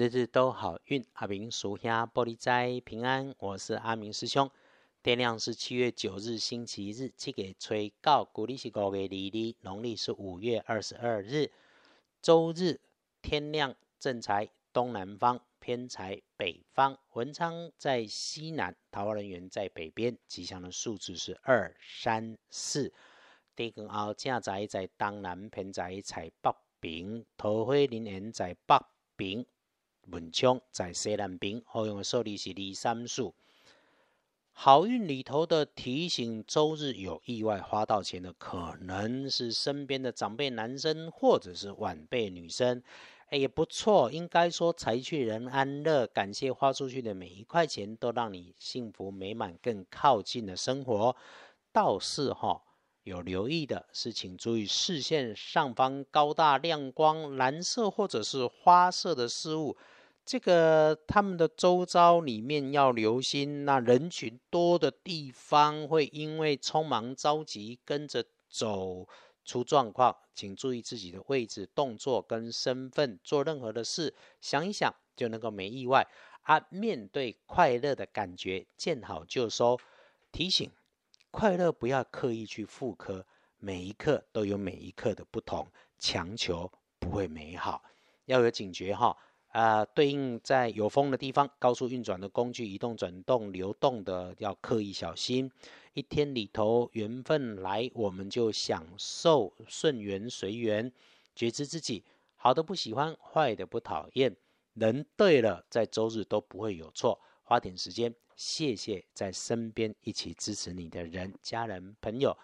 日日都好运，阿明属下玻璃斋平安。我是阿明师兄。天亮是七月九日星期日，七给吹告，古历是五月二日，农历是五月二十二日，周日。天亮正财东南方，偏财北方。文昌在西南，桃花人员在北边。吉祥的数字是二三四。地根后正财在东南，偏财在北边。桃花人缘在北边。文昌在西南边，好用的数字是二三数。好运里头的提醒，周日有意外花到钱的，可能是身边的长辈男生或者是晚辈女生，哎也不错。应该说财去人安乐，感谢花出去的每一块钱，都让你幸福美满，更靠近了生活。倒是哈，有留意的是，请注意视线上方高大亮光蓝色或者是花色的事物。这个他们的周遭里面要留心，那人群多的地方会因为匆忙着急跟着走出状况，请注意自己的位置、动作跟身份，做任何的事想一想就能够没意外。啊，面对快乐的感觉，见好就收。提醒：快乐不要刻意去复刻，每一刻都有每一刻的不同，强求不会美好，要有警觉哈。啊，对应在有风的地方，高速运转的工具，移动、转动、流动的，要刻意小心。一天里头，缘分来，我们就享受顺缘随缘，觉知自己好的不喜欢，坏的不讨厌。人对了，在周日都不会有错。花点时间，谢谢在身边一起支持你的人、家人、朋友。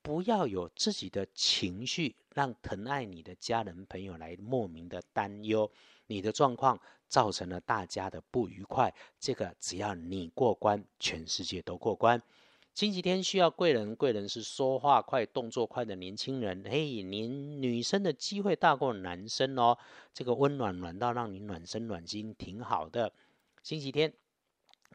不要有自己的情绪，让疼爱你的家人朋友来莫名的担忧。你的状况造成了大家的不愉快，这个只要你过关，全世界都过关。星期天需要贵人，贵人是说话快、动作快的年轻人。嘿，您女生的机会大过男生哦，这个温暖暖到让你暖身暖心，挺好的。星期天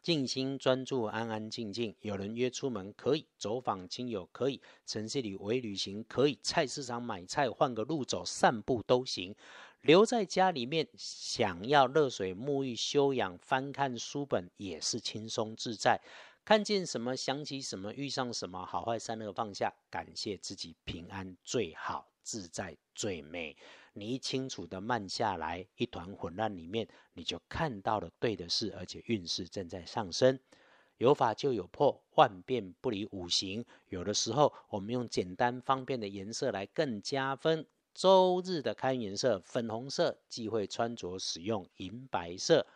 静心专注，安安静静。有人约出门可以，走访亲友可以，城市里微旅行可以，菜市场买菜换个路走，散步都行。留在家里面，想要热水沐浴、休养、翻看书本，也是轻松自在。看见什么，想起什么，遇上什么，好坏善恶放下，感谢自己平安最好，自在最美。你一清楚的慢下来，一团混乱里面，你就看到了对的事，而且运势正在上升。有法就有破，万变不离五行。有的时候，我们用简单方便的颜色来更加分。周日的开颜色粉红色，忌讳穿着使用银白色。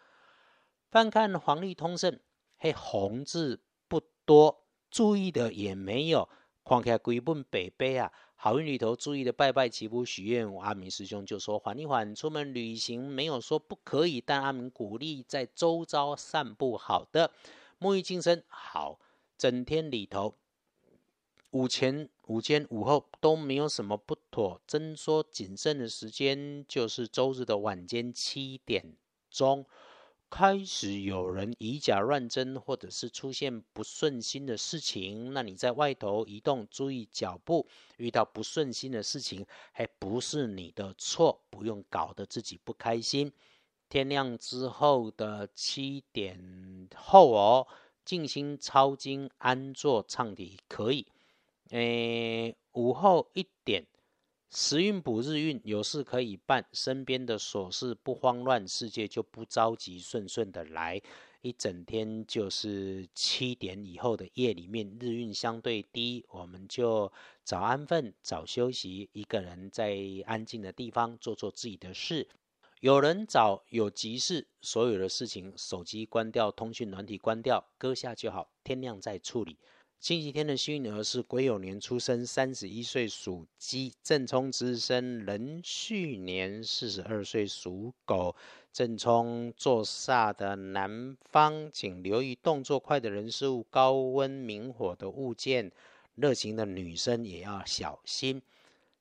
翻看黄历通胜，嘿，红字不多，注意的也没有。看起来规本北北啊，好运里头注意的拜拜祈福许愿。阿明师兄就说缓一缓，出门旅行没有说不可以，但阿明鼓励在周遭散步。好的，沐浴净身好，整天里头。午前、午间、午后都没有什么不妥。真说谨慎的时间，就是周日的晚间七点钟开始，有人以假乱真，或者是出现不顺心的事情。那你在外头移动，注意脚步。遇到不顺心的事情，还不是你的错，不用搞得自己不开心。天亮之后的七点后哦，静心抄经、安坐唱题可以。诶，午后一点，时运补日运，有事可以办，身边的琐事不慌乱，世界就不着急，顺顺的来。一整天就是七点以后的夜里面，日运相对低，我们就早安分，早休息，一个人在安静的地方做做自己的事。有人找有急事，所有的事情手机关掉，通讯软体关掉，搁下就好，天亮再处理。星期天的幸运儿是癸酉年出生，三十一岁属鸡；正冲值日生壬戌年四十二岁属狗。正冲坐煞的南方，请留意动作快的人事物、高温明火的物件。热情的女生也要小心。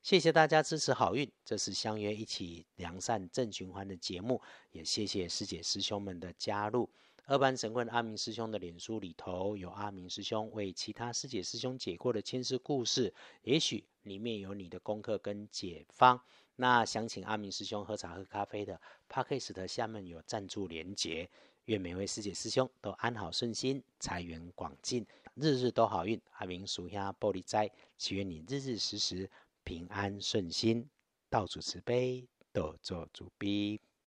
谢谢大家支持好运，这是相约一起良善正循环的节目，也谢谢师姐师兄们的加入。二班神棍阿明师兄的脸书里头有阿明师兄为其他师姐师兄解过的千世故事，也许里面有你的功课跟解方。那想请阿明师兄喝茶喝咖啡的 p a r k e t 下面有赞助连结。愿每位师姐师兄都安好顺心，财源广进，日日都好运。阿明属下玻璃斋，祈愿你日日时时平安顺心，道主慈悲，多做主逼。